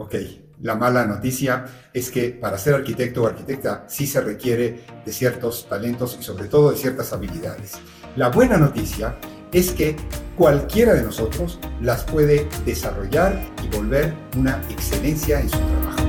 Ok, la mala noticia es que para ser arquitecto o arquitecta sí se requiere de ciertos talentos y sobre todo de ciertas habilidades. La buena noticia es que cualquiera de nosotros las puede desarrollar y volver una excelencia en su trabajo.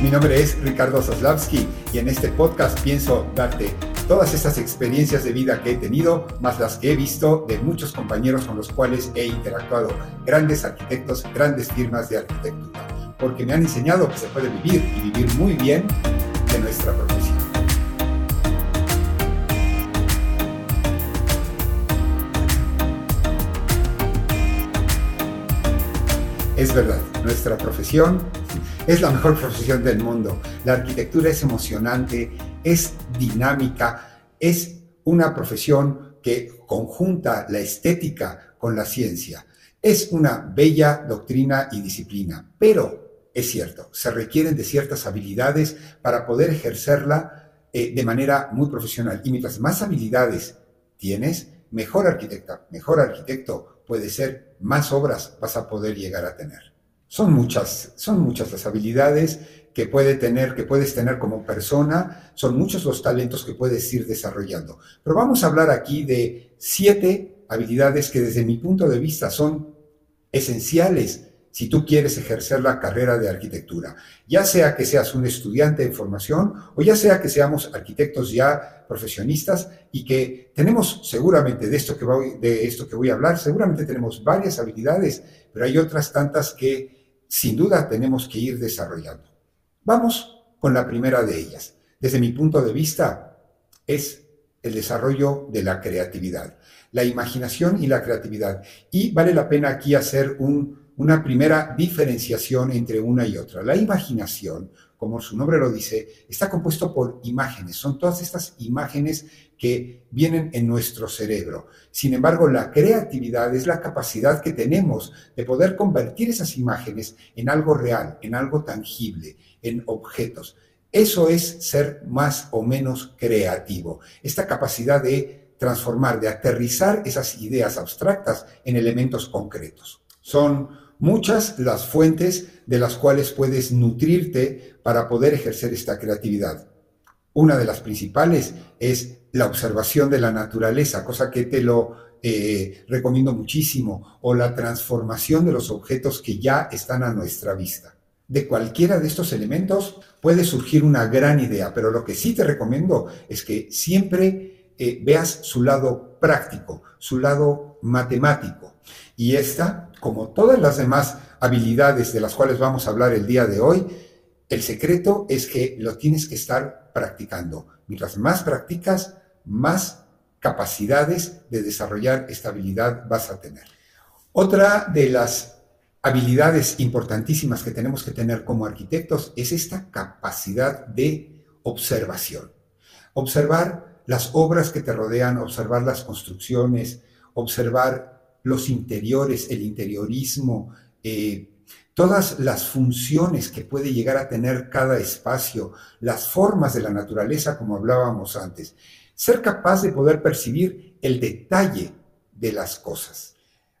Mi nombre es Ricardo Zaslavsky y en este podcast pienso darte todas estas experiencias de vida que he tenido, más las que he visto de muchos compañeros con los cuales he interactuado, grandes arquitectos, grandes firmas de arquitectura, porque me han enseñado que se puede vivir y vivir muy bien de nuestra profesión. Es verdad, nuestra profesión es la mejor profesión del mundo. La arquitectura es emocionante, es dinámica, es una profesión que conjunta la estética con la ciencia. Es una bella doctrina y disciplina, pero es cierto, se requieren de ciertas habilidades para poder ejercerla eh, de manera muy profesional. Y mientras más habilidades tienes, mejor arquitecta, mejor arquitecto puede ser, más obras vas a poder llegar a tener. Son muchas, son muchas las habilidades que puede tener, que puedes tener como persona, son muchos los talentos que puedes ir desarrollando. Pero vamos a hablar aquí de siete habilidades que desde mi punto de vista son esenciales si tú quieres ejercer la carrera de arquitectura, ya sea que seas un estudiante de formación o ya sea que seamos arquitectos ya profesionistas y que tenemos seguramente de esto que voy, de esto que voy a hablar, seguramente tenemos varias habilidades, pero hay otras tantas que sin duda tenemos que ir desarrollando. Vamos con la primera de ellas. Desde mi punto de vista, es el desarrollo de la creatividad, la imaginación y la creatividad. Y vale la pena aquí hacer una primera diferenciación entre una y otra. La imaginación como su nombre lo dice, está compuesto por imágenes. Son todas estas imágenes que vienen en nuestro cerebro. Sin embargo, la creatividad es la capacidad que tenemos de poder convertir esas imágenes en algo real, en algo tangible, en objetos. Eso es ser más o menos creativo. Esta capacidad de transformar, de aterrizar esas ideas abstractas en elementos concretos. Son muchas las fuentes de las cuales puedes nutrirte para poder ejercer esta creatividad. Una de las principales es la observación de la naturaleza, cosa que te lo eh, recomiendo muchísimo, o la transformación de los objetos que ya están a nuestra vista. De cualquiera de estos elementos puede surgir una gran idea, pero lo que sí te recomiendo es que siempre eh, veas su lado práctico, su lado matemático. Y esta como todas las demás habilidades de las cuales vamos a hablar el día de hoy, el secreto es que lo tienes que estar practicando. Mientras más practicas, más capacidades de desarrollar esta habilidad vas a tener. Otra de las habilidades importantísimas que tenemos que tener como arquitectos es esta capacidad de observación. Observar las obras que te rodean, observar las construcciones, observar los interiores, el interiorismo, eh, todas las funciones que puede llegar a tener cada espacio, las formas de la naturaleza, como hablábamos antes. Ser capaz de poder percibir el detalle de las cosas.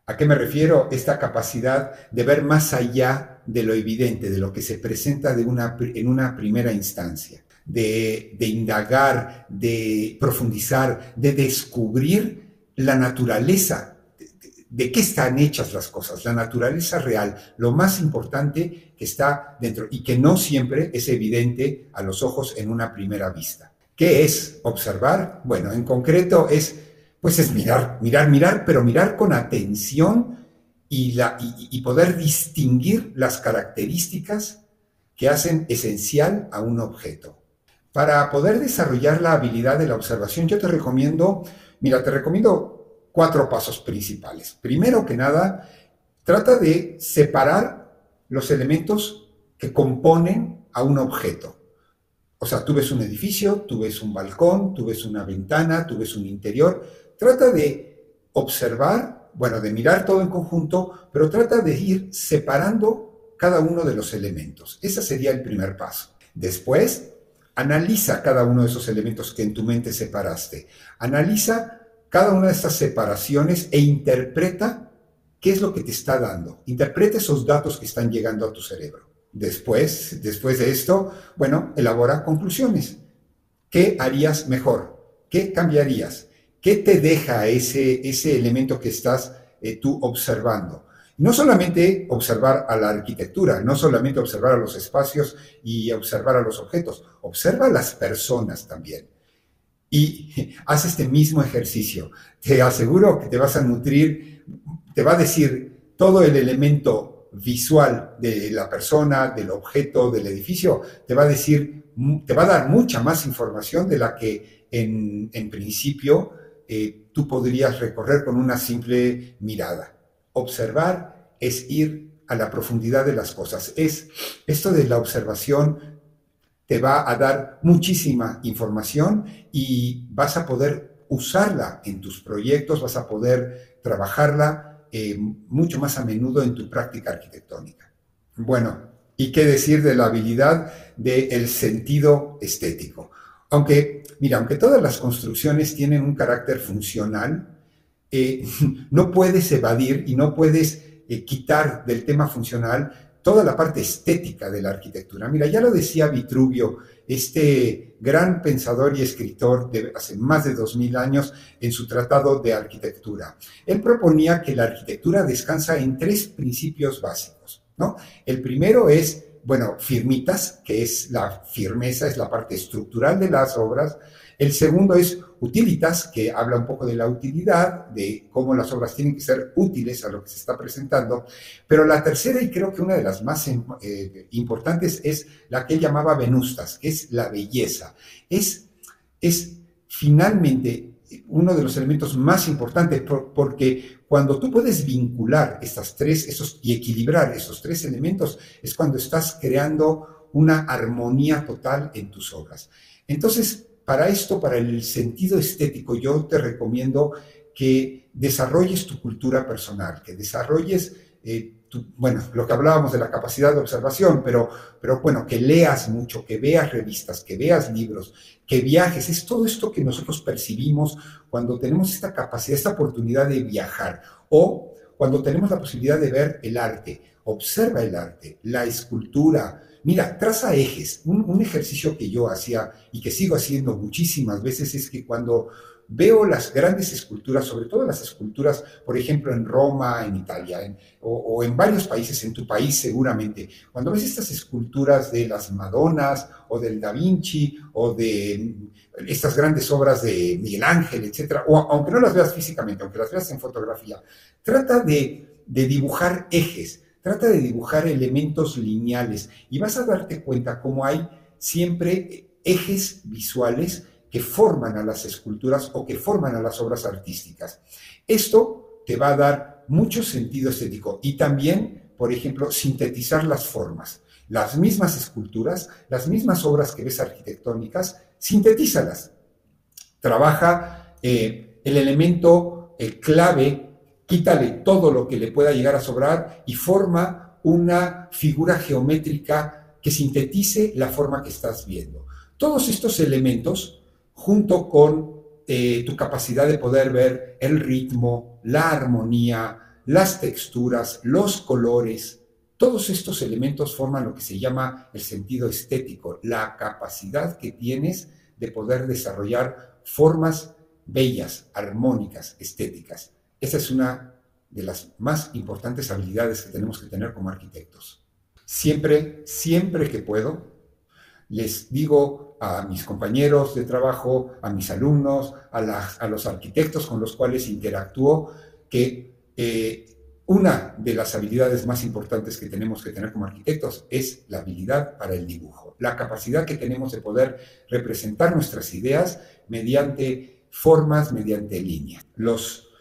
¿A qué me refiero? Esta capacidad de ver más allá de lo evidente, de lo que se presenta en una primera instancia, de, de indagar, de profundizar, de descubrir la naturaleza de qué están hechas las cosas, la naturaleza real, lo más importante que está dentro y que no siempre es evidente a los ojos en una primera vista. ¿Qué es observar? Bueno, en concreto es, pues es mirar, mirar, mirar, pero mirar con atención y, la, y poder distinguir las características que hacen esencial a un objeto. Para poder desarrollar la habilidad de la observación, yo te recomiendo, mira, te recomiendo cuatro pasos principales. Primero que nada, trata de separar los elementos que componen a un objeto. O sea, tú ves un edificio, tú ves un balcón, tú ves una ventana, tú ves un interior. Trata de observar, bueno, de mirar todo en conjunto, pero trata de ir separando cada uno de los elementos. Ese sería el primer paso. Después, analiza cada uno de esos elementos que en tu mente separaste. Analiza cada una de estas separaciones e interpreta qué es lo que te está dando. Interpreta esos datos que están llegando a tu cerebro. Después, después de esto, bueno, elabora conclusiones. ¿Qué harías mejor? ¿Qué cambiarías? ¿Qué te deja ese, ese elemento que estás eh, tú observando? No solamente observar a la arquitectura, no solamente observar a los espacios y observar a los objetos, observa a las personas también. Y haz este mismo ejercicio. Te aseguro que te vas a nutrir, te va a decir todo el elemento visual de la persona, del objeto, del edificio, te va a decir, te va a dar mucha más información de la que en, principio eh, tú podrías recorrer con una simple mirada. Observar es ir a la profundidad de las cosas. Es esto de la observación te va a dar muchísima información y vas a poder usarla en tus proyectos, vas a poder trabajarla eh, mucho más a menudo en tu práctica arquitectónica. Bueno, ¿y qué decir de la habilidad del sentido estético? Aunque, mira, aunque todas las construcciones tienen un carácter funcional, eh, no puedes evadir y no puedes eh, quitar del tema funcional toda la parte estética de la arquitectura. Mira, ya lo decía Vitruvio, este gran pensador y escritor de hace más de dos mil años en su tratado de arquitectura. Él proponía que la arquitectura descansa en tres principios básicos. ¿no? El primero es, bueno, firmitas, que es la firmeza, es la parte estructural de las obras. El segundo es utilitas, que habla un poco de la utilidad, de cómo las obras tienen que ser útiles a lo que se está presentando. Pero la tercera, y creo que una de las más eh, importantes, es la que llamaba venustas, que es la belleza. Es, es finalmente uno de los elementos más importantes, porque cuando tú puedes vincular estas tres esos, y equilibrar esos tres elementos, es cuando estás creando una armonía total en tus obras. Entonces, para esto, para el sentido estético, yo te recomiendo que desarrolles tu cultura personal, que desarrolles, eh, bueno, lo que hablábamos de la capacidad de observación, pero, pero bueno, que leas mucho, que veas revistas, que veas libros, que viajes, es todo esto que nosotros percibimos cuando tenemos esta capacidad, esta oportunidad de viajar o cuando tenemos la posibilidad de ver el arte. Observa el arte, la escultura, Mira, traza ejes. Un, ejercicio que yo hacía y que sigo haciendo muchísimas veces es que cuando veo las grandes esculturas, sobre todo las esculturas, por ejemplo, en Roma, en Italia, o, en varios países, en tu país seguramente, cuando ves estas esculturas de las Madonas o del Da Vinci o de estas grandes obras de Miguel Ángel, etcétera, o aunque no las veas físicamente, aunque las veas en fotografía, trata de dibujar ejes Trata de dibujar elementos lineales y vas a darte cuenta cómo hay siempre ejes visuales que forman a las esculturas o que forman a las obras artísticas. Esto te va a dar mucho sentido estético y también, por ejemplo, sintetizar las formas. Las mismas esculturas, las mismas obras que ves arquitectónicas, sintetízalas. Trabaja eh, el elemento el clave quítale todo lo que le pueda llegar a sobrar y forma una figura geométrica que sintetice la forma que estás viendo. Todos estos elementos, junto con eh, tu capacidad de poder ver el ritmo, la armonía, las texturas, los colores, todos estos elementos forman lo que se llama el sentido estético, la capacidad que tienes de poder desarrollar formas bellas, armónicas, estéticas. Esa es una de las más importantes habilidades que tenemos que tener como arquitectos. Siempre, siempre que puedo, les digo a mis compañeros de trabajo, a mis alumnos, a, los arquitectos con los cuales interactúo, que eh, una de las habilidades más importantes que tenemos que tener como arquitectos es la habilidad para el dibujo, la capacidad que tenemos de poder representar nuestras ideas mediante formas, mediante líneas. Los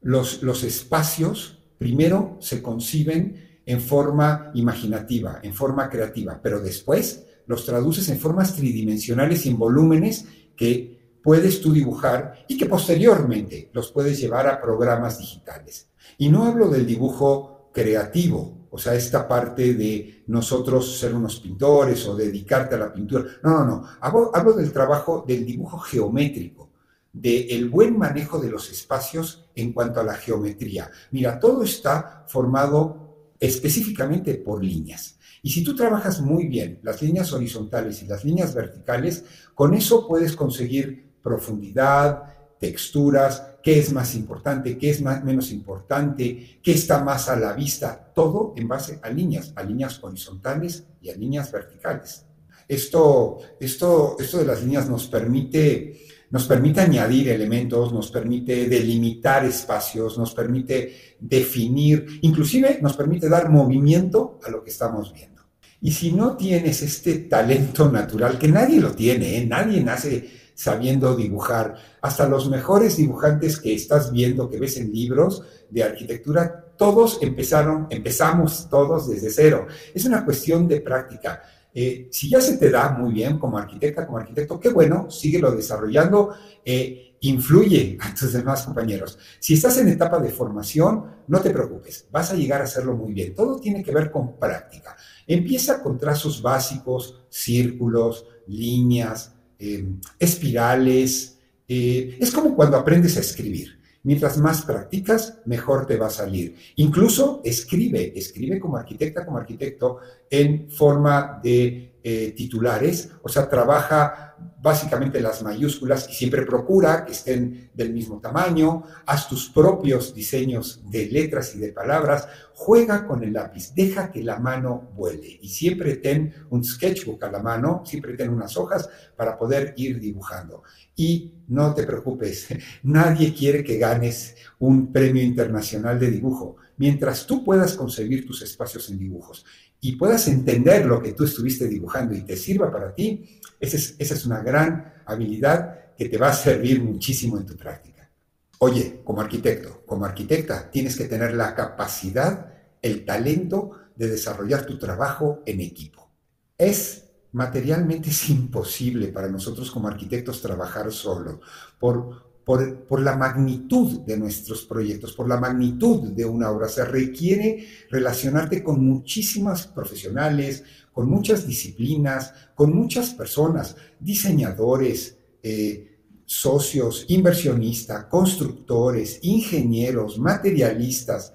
los, espacios primero se conciben en forma imaginativa, en forma creativa, pero después los traduces en formas tridimensionales y en volúmenes que puedes tú dibujar y que posteriormente los puedes llevar a programas digitales. Y no hablo del dibujo creativo, o sea, esta parte de nosotros ser unos pintores o dedicarte a la pintura. No, no, no. Hablo, hablo del trabajo del dibujo geométrico, del buen manejo de los espacios en cuanto a la geometría. Mira, todo está formado específicamente por líneas. Y si tú trabajas muy bien las líneas horizontales y las líneas verticales, con eso puedes conseguir profundidad, texturas, qué es más importante, qué es más, menos importante, qué está más a la vista, todo en base a líneas, a líneas horizontales y a líneas verticales. Esto, esto, esto de las líneas nos permite, nos permite añadir elementos, nos permite delimitar espacios, nos permite definir, inclusive nos permite dar movimiento a lo que estamos viendo. Y si no tienes este talento natural, que nadie lo tiene, ¿eh? nadie nace sabiendo dibujar. Hasta los mejores dibujantes que estás viendo, que ves en libros de arquitectura, todos empezaron, empezamos todos desde cero. Es una cuestión de práctica. Eh, si ya se te da muy bien como arquitecta, como arquitecto, qué bueno, síguelo desarrollando, eh, influye a tus demás compañeros. Si estás en etapa de formación, no te preocupes, vas a llegar a hacerlo muy bien. Todo tiene que ver con práctica. Empieza con trazos básicos, círculos, líneas, eh, espirales. Es como cuando aprendes a escribir. Mientras más practicas, mejor te va a salir. Incluso escribe, escribe como arquitecta, como arquitecto, en forma de eh, titulares, o sea, trabaja básicamente las mayúsculas y siempre procura que estén del mismo tamaño, haz tus propios diseños de letras y de palabras, juega con el lápiz, deja que la mano vuele y siempre ten un sketchbook a la mano, siempre ten unas hojas para poder ir dibujando. Y no te preocupes, nadie quiere que ganes un premio internacional de dibujo, mientras tú puedas conseguir tus espacios en dibujos y puedas entender lo que tú estuviste dibujando y te sirva para ti, esa es, una gran habilidad que te va a servir muchísimo en tu práctica. Oye, como arquitecto, como arquitecta, tienes que tener la capacidad, el talento de desarrollar tu trabajo en equipo. Es materialmente imposible para nosotros como arquitectos trabajar solo por por, la magnitud de nuestros proyectos, por la magnitud de una obra. Se requiere relacionarte con muchísimas profesionales, con muchas disciplinas, con muchas personas, diseñadores, eh, socios, inversionistas, constructores, ingenieros, materialistas,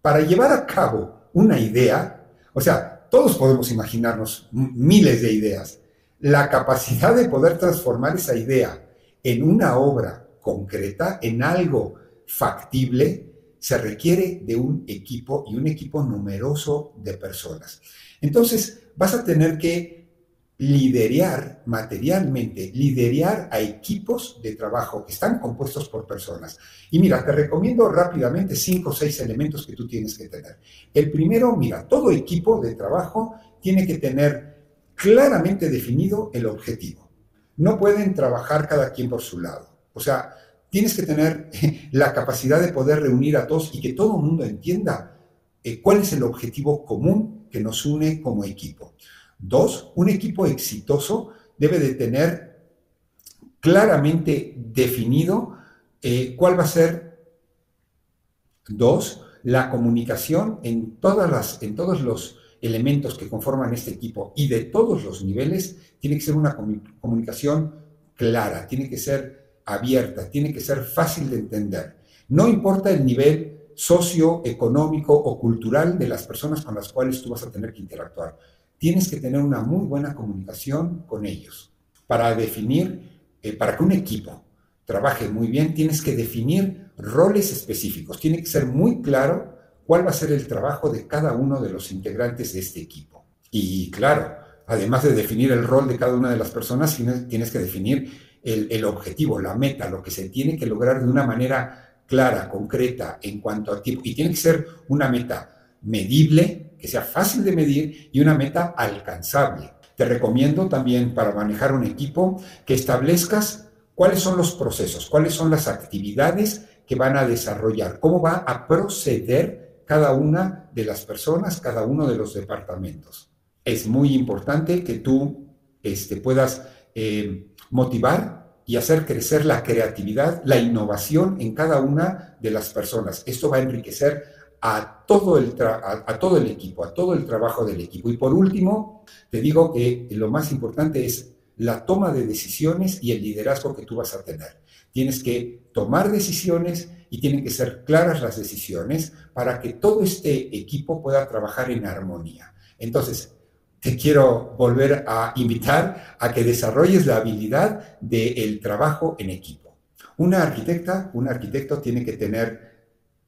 para llevar a cabo una idea, o sea, todos podemos imaginarnos miles de ideas, la capacidad de poder transformar esa idea en una obra concreta, en algo factible, se requiere de un equipo y un equipo numeroso de personas. Entonces, vas a tener que liderar materialmente, liderar a equipos de trabajo que están compuestos por personas. Y mira, te recomiendo rápidamente cinco o seis elementos que tú tienes que tener. El primero, mira, todo equipo de trabajo tiene que tener claramente definido el objetivo. No pueden trabajar cada quien por su lado. O sea, tienes que tener la capacidad de poder reunir a todos y que todo el mundo entienda eh, cuál es el objetivo común que nos une como equipo. Dos, un equipo exitoso debe de tener claramente definido eh, cuál va a ser, dos, la comunicación en, todas las, en todos los elementos que conforman este equipo y de todos los niveles, tiene que ser una comunicación clara, tiene que ser abierta, tiene que ser fácil de entender. No importa el nivel socioeconómico o cultural de las personas con las cuales tú vas a tener que interactuar. Tienes que tener una muy buena comunicación con ellos. Para definir, eh, para que un equipo trabaje muy bien, tienes que definir roles específicos. Tiene que ser muy claro cuál va a ser el trabajo de cada uno de los integrantes de este equipo. Y claro, además de definir el rol de cada una de las personas, tienes que definir el, objetivo, la meta, lo que se tiene que lograr de una manera clara, concreta, en cuanto a tiempo. Y tiene que ser una meta medible, que sea fácil de medir y una meta alcanzable. Te recomiendo también para manejar un equipo que establezcas cuáles son los procesos, cuáles son las actividades que van a desarrollar, cómo va a proceder cada una de las personas, cada uno de los departamentos. Es muy importante que tú este, puedas eh, motivar y hacer crecer la creatividad, la innovación en cada una de las personas. Esto va a enriquecer a todo, el a, todo el equipo, a todo el trabajo del equipo. Y por último, te digo que lo más importante es la toma de decisiones y el liderazgo que tú vas a tener. tienes que tomar decisiones y tienen que ser claras las decisiones para que todo este equipo pueda trabajar en armonía. Entonces, te quiero volver a invitar a que desarrolles la habilidad del trabajo en equipo. Una arquitecta, un arquitecto tiene que tener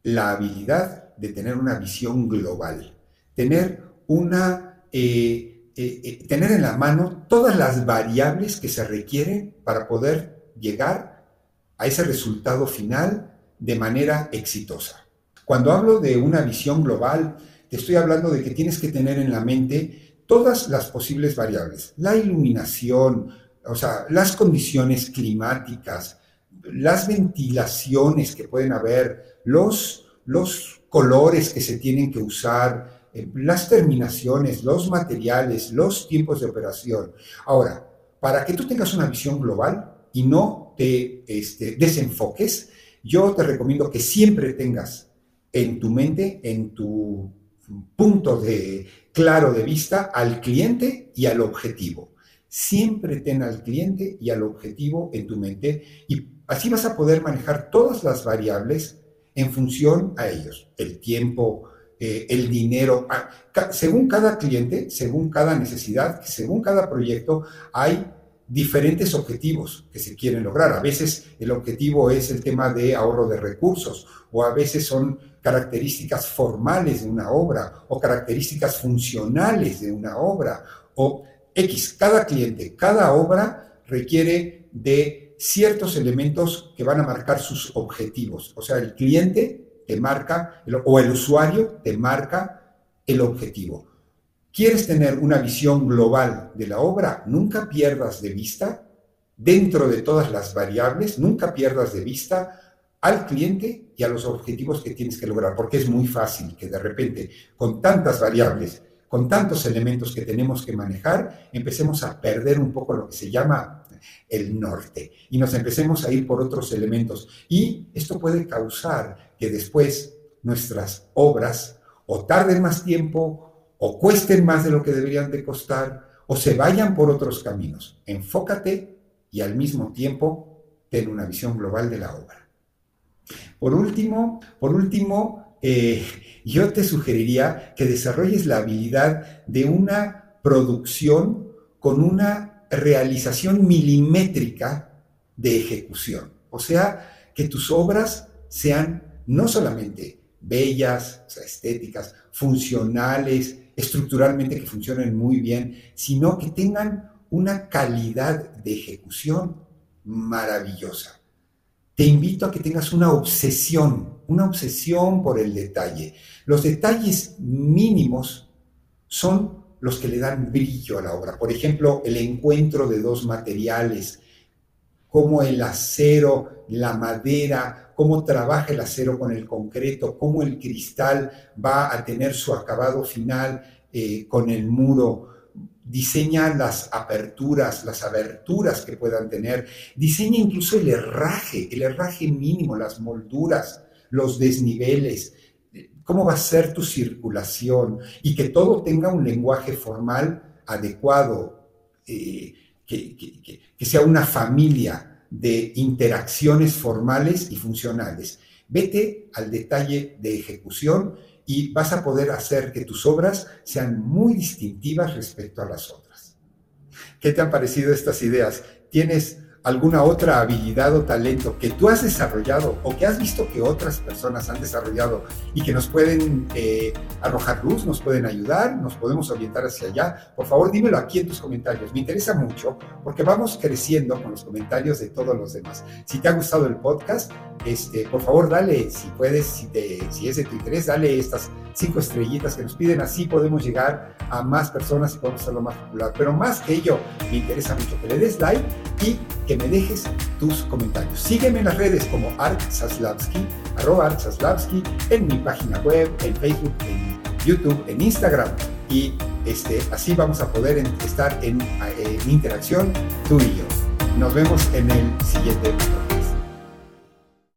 la habilidad de tener una visión global, tener una... Eh, eh, eh, tener en la mano todas las variables que se requieren para poder llegar a ese resultado final de manera exitosa. Cuando hablo de una visión global, te estoy hablando de que tienes que tener en la mente todas las posibles variables, la iluminación, o sea, las condiciones climáticas, las ventilaciones que pueden haber, los, los colores que se tienen que usar, eh, las terminaciones, los materiales, los tiempos de operación. Ahora, para que tú tengas una visión global y no te este, desenfoques, yo te recomiendo que siempre tengas en tu mente, en tu punto de claro de vista al cliente y al objetivo. Siempre ten al cliente y al objetivo en tu mente y así vas a poder manejar todas las variables en función a ellos. El tiempo, eh, el dinero. Ah, según cada cliente, según cada necesidad, según cada proyecto, hay diferentes objetivos que se quieren lograr. A veces el objetivo es el tema de ahorro de recursos o a veces son características formales de una obra o características funcionales de una obra o X. Cada cliente, cada obra requiere de ciertos elementos que van a marcar sus objetivos. O sea, el cliente te marca, o el usuario te marca el objetivo. ¿Quieres tener una visión global de la obra? Nunca pierdas de vista, dentro de todas las variables, nunca pierdas de vista al cliente y a los objetivos que tienes que lograr, porque es muy fácil que de repente, con tantas variables, con tantos elementos que tenemos que manejar, empecemos a perder un poco lo que se llama el norte y nos empecemos a ir por otros elementos. Y esto puede causar que después nuestras obras o tarden más tiempo o cuesten más de lo que deberían de costar o se vayan por otros caminos. Enfócate y al mismo tiempo ten una visión global de la obra. Por último, por último, eh, yo te sugeriría que desarrolles la habilidad de una producción con una realización milimétrica de ejecución. O sea, que tus obras sean no solamente bellas, estéticas, funcionales, estructuralmente que funcionen muy bien, sino que tengan una calidad de ejecución maravillosa. Te invito a que tengas una obsesión, una obsesión por el detalle. Los detalles mínimos son los que le dan brillo a la obra. Por ejemplo, el encuentro de dos materiales, como el acero, la madera, cómo trabaja el acero con el concreto, cómo el cristal va a tener su acabado final eh, con el muro, diseña las aperturas, las aberturas que puedan tener, diseña incluso el herraje, el herraje mínimo, las molduras, los desniveles, cómo va a ser tu circulación y que todo tenga un lenguaje formal adecuado, eh, que sea una familia de interacciones formales y funcionales. Vete al detalle de ejecución y vas a poder hacer que tus obras sean muy distintivas respecto a las otras. ¿Qué te han parecido estas ideas? ¿Tienes alguna otra habilidad o talento que tú has desarrollado o que has visto que otras personas han desarrollado y que nos pueden eh, arrojar luz, nos pueden ayudar, nos podemos orientar hacia allá, por favor dímelo aquí en tus comentarios. Me interesa mucho porque vamos creciendo con los comentarios de todos los demás. Si te ha gustado el podcast, este, por favor dale, si puedes, si, te, si es de tu interés, dale estas cinco estrellitas que nos piden, así podemos llegar a más personas y podemos hacerlo más popular. Pero más que ello, me interesa mucho que le des like y que me dejes tus comentarios. Sígueme en las redes como Art Saslavsky, arroba Art Saslavsky, en mi página web, en Facebook, en YouTube, en Instagram. Y este, así vamos a poder estar en, en interacción tú y yo. Nos vemos en el siguiente episodio.